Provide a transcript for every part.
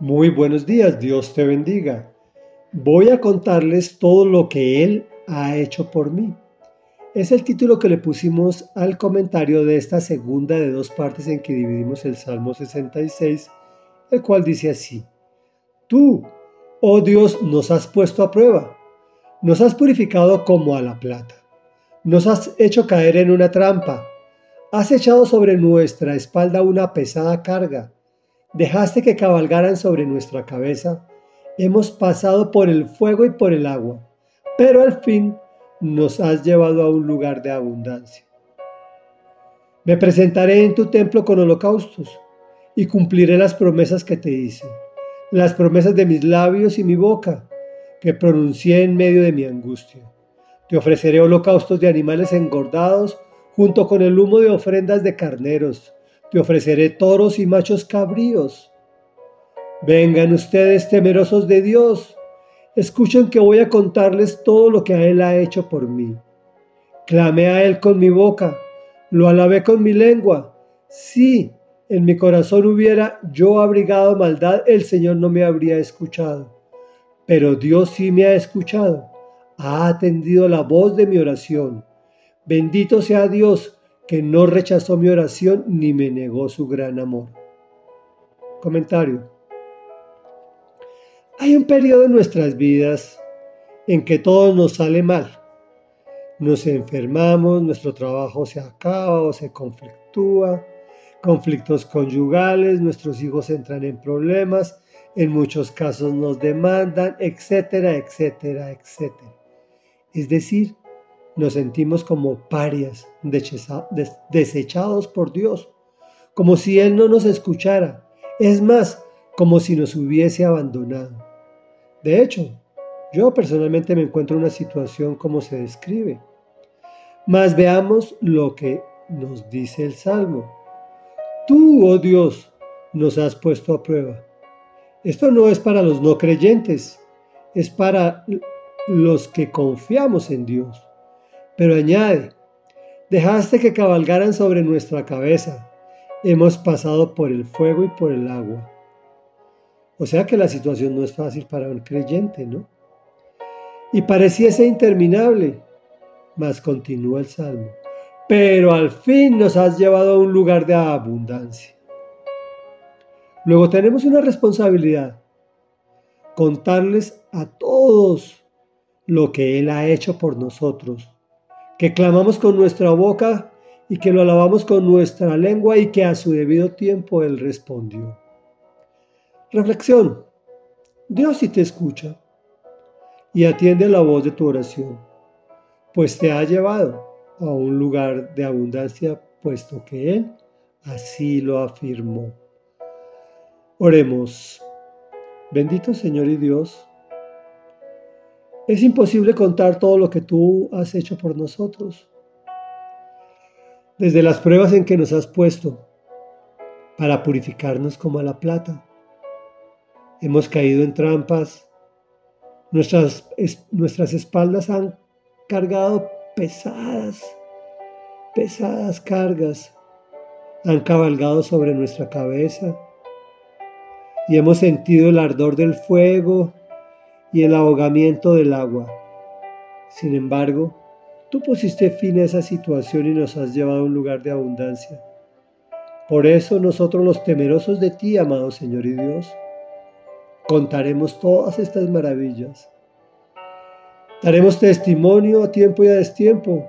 Muy buenos días, Dios te bendiga. Voy a contarles todo lo que Él ha hecho por mí. Es el título que le pusimos al comentario de esta segunda de dos partes en que dividimos el Salmo 66, el cual dice así, Tú, oh Dios, nos has puesto a prueba, nos has purificado como a la plata, nos has hecho caer en una trampa, has echado sobre nuestra espalda una pesada carga dejaste que cabalgaran sobre nuestra cabeza, hemos pasado por el fuego y por el agua, pero al fin nos has llevado a un lugar de abundancia. Me presentaré en tu templo con holocaustos y cumpliré las promesas que te hice, las promesas de mis labios y mi boca, que pronuncié en medio de mi angustia. Te ofreceré holocaustos de animales engordados junto con el humo de ofrendas de carneros te ofreceré toros y machos cabríos. Vengan ustedes temerosos de Dios, escuchen que voy a contarles todo lo que Él ha hecho por mí. Clamé a Él con mi boca, lo alabé con mi lengua. Si en mi corazón hubiera yo abrigado maldad, el Señor no me habría escuchado. Pero Dios sí me ha escuchado, ha atendido la voz de mi oración. Bendito sea Dios que no rechazó mi oración ni me negó su gran amor. Comentario. Hay un periodo en nuestras vidas en que todo nos sale mal. Nos enfermamos, nuestro trabajo se acaba o se conflictúa, conflictos conyugales, nuestros hijos entran en problemas, en muchos casos nos demandan, etcétera, etcétera, etcétera. Es decir, nos sentimos como parias, desechados por Dios, como si Él no nos escuchara, es más, como si nos hubiese abandonado. De hecho, yo personalmente me encuentro en una situación como se describe. Mas veamos lo que nos dice el Salmo. Tú, oh Dios, nos has puesto a prueba. Esto no es para los no creyentes, es para los que confiamos en Dios. Pero añade, dejaste que cabalgaran sobre nuestra cabeza. Hemos pasado por el fuego y por el agua. O sea que la situación no es fácil para un creyente, ¿no? Y pareciese interminable, mas continúa el salmo. Pero al fin nos has llevado a un lugar de abundancia. Luego tenemos una responsabilidad, contarles a todos lo que Él ha hecho por nosotros que clamamos con nuestra boca y que lo alabamos con nuestra lengua y que a su debido tiempo Él respondió. Reflexión. Dios sí te escucha y atiende la voz de tu oración, pues te ha llevado a un lugar de abundancia, puesto que Él así lo afirmó. Oremos. Bendito Señor y Dios, es imposible contar todo lo que tú has hecho por nosotros. Desde las pruebas en que nos has puesto para purificarnos como a la plata. Hemos caído en trampas. Nuestras, nuestras espaldas han cargado pesadas, pesadas cargas. Han cabalgado sobre nuestra cabeza y hemos sentido el ardor del fuego y el ahogamiento del agua. Sin embargo, tú pusiste fin a esa situación y nos has llevado a un lugar de abundancia. Por eso nosotros los temerosos de ti, amado Señor y Dios, contaremos todas estas maravillas. Daremos testimonio a tiempo y a destiempo.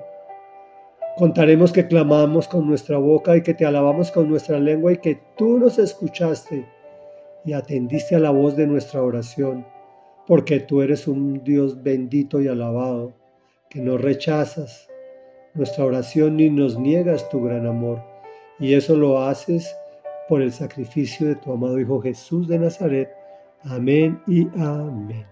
Contaremos que clamamos con nuestra boca y que te alabamos con nuestra lengua y que tú nos escuchaste y atendiste a la voz de nuestra oración porque tú eres un Dios bendito y alabado, que no rechazas nuestra oración ni nos niegas tu gran amor. Y eso lo haces por el sacrificio de tu amado Hijo Jesús de Nazaret. Amén y amén.